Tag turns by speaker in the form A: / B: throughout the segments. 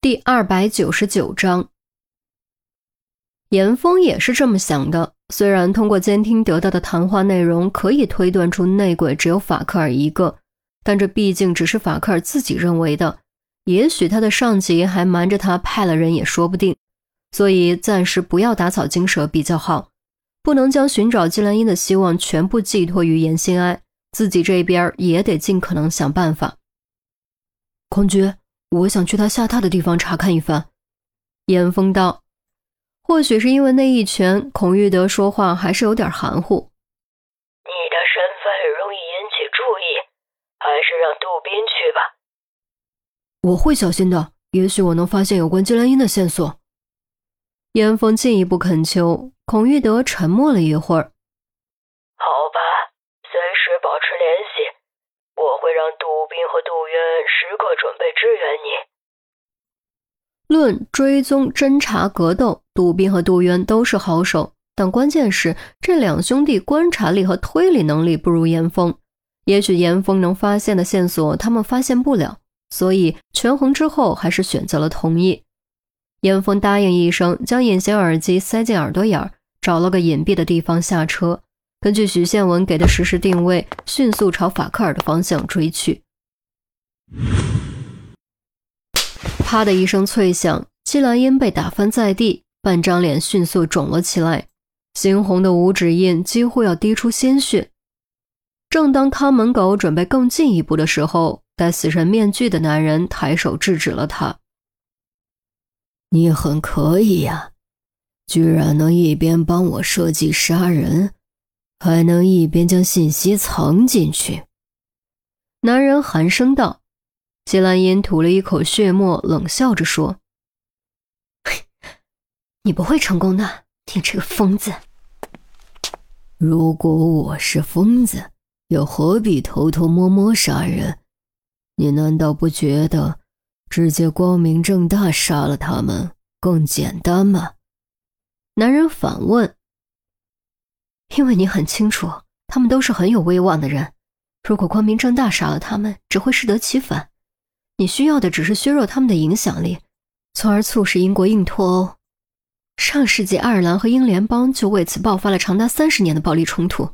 A: 第二百九十九章，严峰也是这么想的。虽然通过监听得到的谈话内容可以推断出内鬼只有法克尔一个，但这毕竟只是法克尔自己认为的。也许他的上级还瞒着他派了人也说不定，所以暂时不要打草惊蛇比较好。不能将寻找季兰英的希望全部寄托于严心哀，自己这边也得尽可能想办法。
B: 空军。我想去他下榻的地方查看一番。
A: 严峰道：“或许是因为那一拳，孔玉德说话还是有点含糊。
C: 你的身份容易引起注意，还是让杜宾去吧。
B: 我会小心的。也许我能发现有关金兰英的线索。”
A: 严峰进一步恳求。孔玉德沉默了一会儿：“
C: 好吧，随时保持联系。”我会让杜宾和杜渊时刻准备支援
A: 你。论追踪、侦查、格斗，杜宾和杜渊都是好手，但关键是这两兄弟观察力和推理能力不如严峰。也许严峰能发现的线索，他们发现不了，所以权衡之后，还是选择了同意。严峰答应一声，将隐形耳机塞进耳朵眼儿，找了个隐蔽的地方下车。根据许宪文给的实时定位，迅速朝法克尔的方向追去。啪的一声脆响，季兰英被打翻在地，半张脸迅速肿了起来，猩红的五指印几乎要滴出鲜血。正当看门狗准备更进一步的时候，戴死神面具的男人抬手制止了他：“
D: 你很可以呀，居然能一边帮我设计杀人。”还能一边将信息藏进去。
A: 男人寒声道：“谢兰英吐了一口血沫，冷笑着说：
E: 你不会成功的，你这个疯子。
D: 如果我是疯子，又何必偷偷摸摸杀人？你难道不觉得直接光明正大杀了他们更简单吗？”
A: 男人反问。
E: 因为你很清楚，他们都是很有威望的人。如果光明正大杀了他们，只会适得其反。你需要的只是削弱他们的影响力，从而促使英国硬脱欧。上世纪，爱尔兰和英联邦就为此爆发了长达三十年的暴力冲突，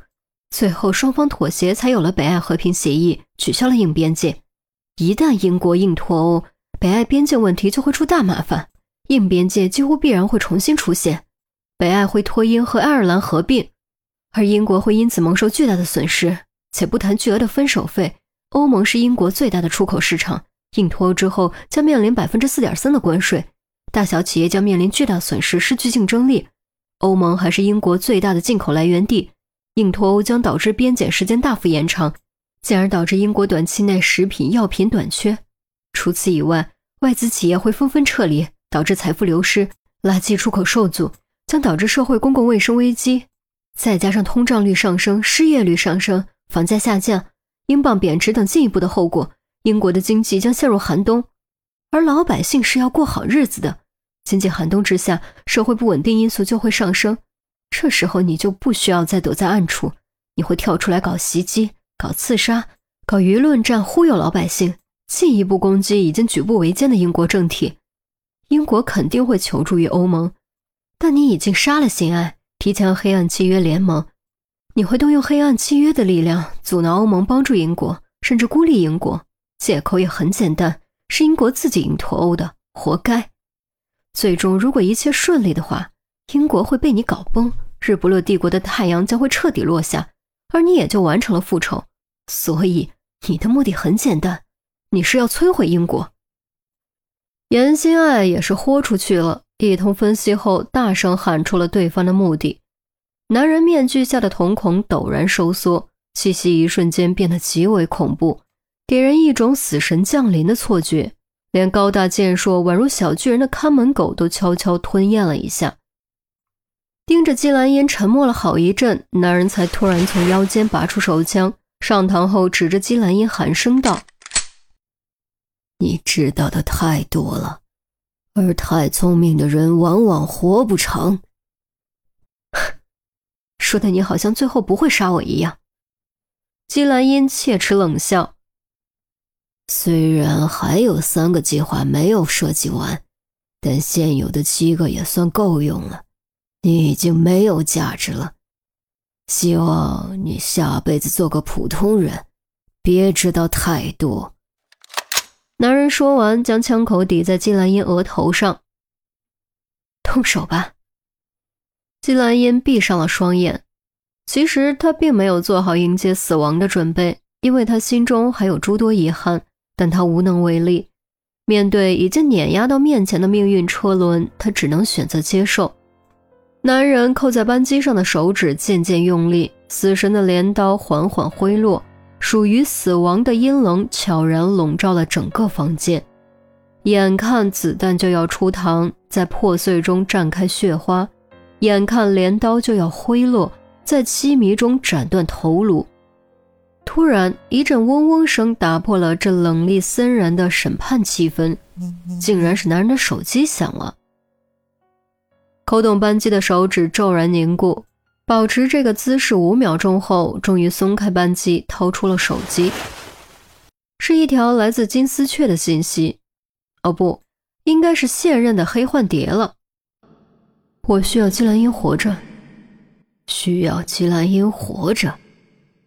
E: 最后双方妥协，才有了北爱和平协议，取消了硬边界。一旦英国硬脱欧，北爱边境问题就会出大麻烦，硬边界几乎必然会重新出现，北爱会脱英和爱尔兰合并。而英国会因此蒙受巨大的损失，且不谈巨额的分手费。欧盟是英国最大的出口市场，硬脱欧之后将面临百分之四点三的关税，大小企业将面临巨大损失，失去竞争力。欧盟还是英国最大的进口来源地，硬脱欧将导致边检时间大幅延长，进而导致英国短期内食品药品短缺。除此以外，外资企业会纷纷撤离，导致财富流失，垃圾出口受阻，将导致社会公共卫生危机。再加上通胀率上升、失业率上升、房价下降、英镑贬值等进一步的后果，英国的经济将陷入寒冬，而老百姓是要过好日子的。经济寒冬之下，社会不稳定因素就会上升，这时候你就不需要再躲在暗处，你会跳出来搞袭击、搞刺杀、搞舆论战，忽悠老百姓，进一步攻击已经举步维艰的英国政体。英国肯定会求助于欧盟，但你已经杀了辛爱。提前和黑暗契约联盟，你会动用黑暗契约的力量阻挠欧盟帮助英国，甚至孤立英国。借口也很简单，是英国自己硬脱欧的，活该。最终，如果一切顺利的话，英国会被你搞崩，日不落帝国的太阳将会彻底落下，而你也就完成了复仇。所以，你的目的很简单，你是要摧毁英国。
A: 严心爱也是豁出去了。一通分析后，大声喊出了对方的目的。男人面具下的瞳孔陡然收缩，气息一瞬间变得极为恐怖，给人一种死神降临的错觉。连高大健硕、宛如小巨人的看门狗都悄悄吞咽了一下，盯着季兰烟，沉默了好一阵。男人才突然从腰间拔出手枪，上膛后指着季兰烟寒声道：“
D: 你知道的太多了。”而太聪明的人往往活不长。
E: 说的你好像最后不会杀我一样。
A: 姬兰英切齿冷笑：“
D: 虽然还有三个计划没有设计完，但现有的七个也算够用了。你已经没有价值了。希望你下辈子做个普通人，别知道太多。
A: 男人说完，将枪口抵在季兰英额头上。动手吧。季兰英闭上了双眼。其实他并没有做好迎接死亡的准备，因为他心中还有诸多遗憾，但他无能为力。面对已经碾压到面前的命运车轮，他只能选择接受。男人扣在扳机上的手指渐渐用力，死神的镰刀缓缓挥落，属于死亡的阴冷悄然笼罩了整个房间。眼看子弹就要出膛，在破碎中绽开血花；眼看镰刀就要挥落，在凄迷中斩断头颅。突然，一阵嗡嗡声打破了这冷厉森然的审判气氛，竟然是男人的手机响了。扣动扳机的手指骤然凝固，保持这个姿势五秒钟后，终于松开扳机，掏出了手机。是一条来自金丝雀的信息，哦不，应该是现任的黑幻蝶了。我需要季兰英活着，
D: 需要季兰英活着。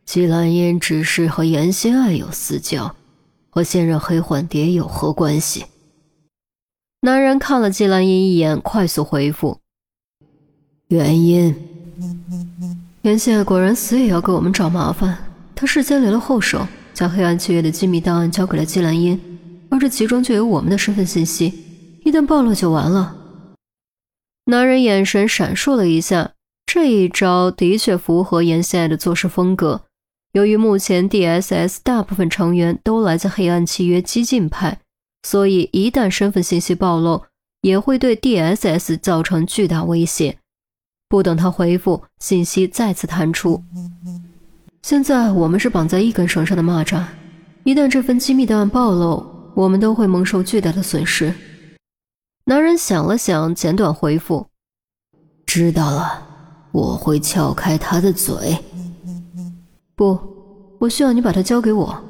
D: 季兰英只是和严心爱有私交，和现任黑幻蝶有何关系？
A: 男人看了季兰英一眼，快速回复。
D: 原因，
A: 严谢果然死也要给我们找麻烦。他事先留了后手，将黑暗契约的机密档案交给了季兰英，而这其中就有我们的身份信息，一旦暴露就完了。男人眼神闪烁了一下，这一招的确符合严心爱的做事风格。由于目前 D.S.S 大部分成员都来自黑暗契约激进派，所以一旦身份信息暴露，也会对 D.S.S 造成巨大威胁。不等他回复，信息再次弹出。现在我们是绑在一根绳上的蚂蚱，一旦这份机密档案暴露，我们都会蒙受巨大的损失。男人想了想，简短回复：“
D: 知道了，我会撬开他的嘴。”
A: 不，我需要你把它交给我。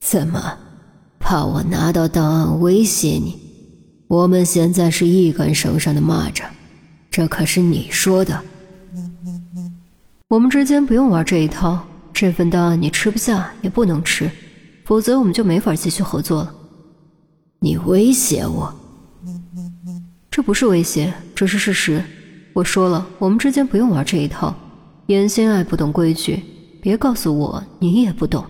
D: 怎么，怕我拿到档案威胁你？我们现在是一根绳上的蚂蚱。这可是你说的。
A: 我们之间不用玩这一套。这份档案你吃不下，也不能吃，否则我们就没法继续合作了。
D: 你威胁我？
A: 这不是威胁，这是事实。我说了，我们之间不用玩这一套。严心爱不懂规矩，别告诉我你也不懂。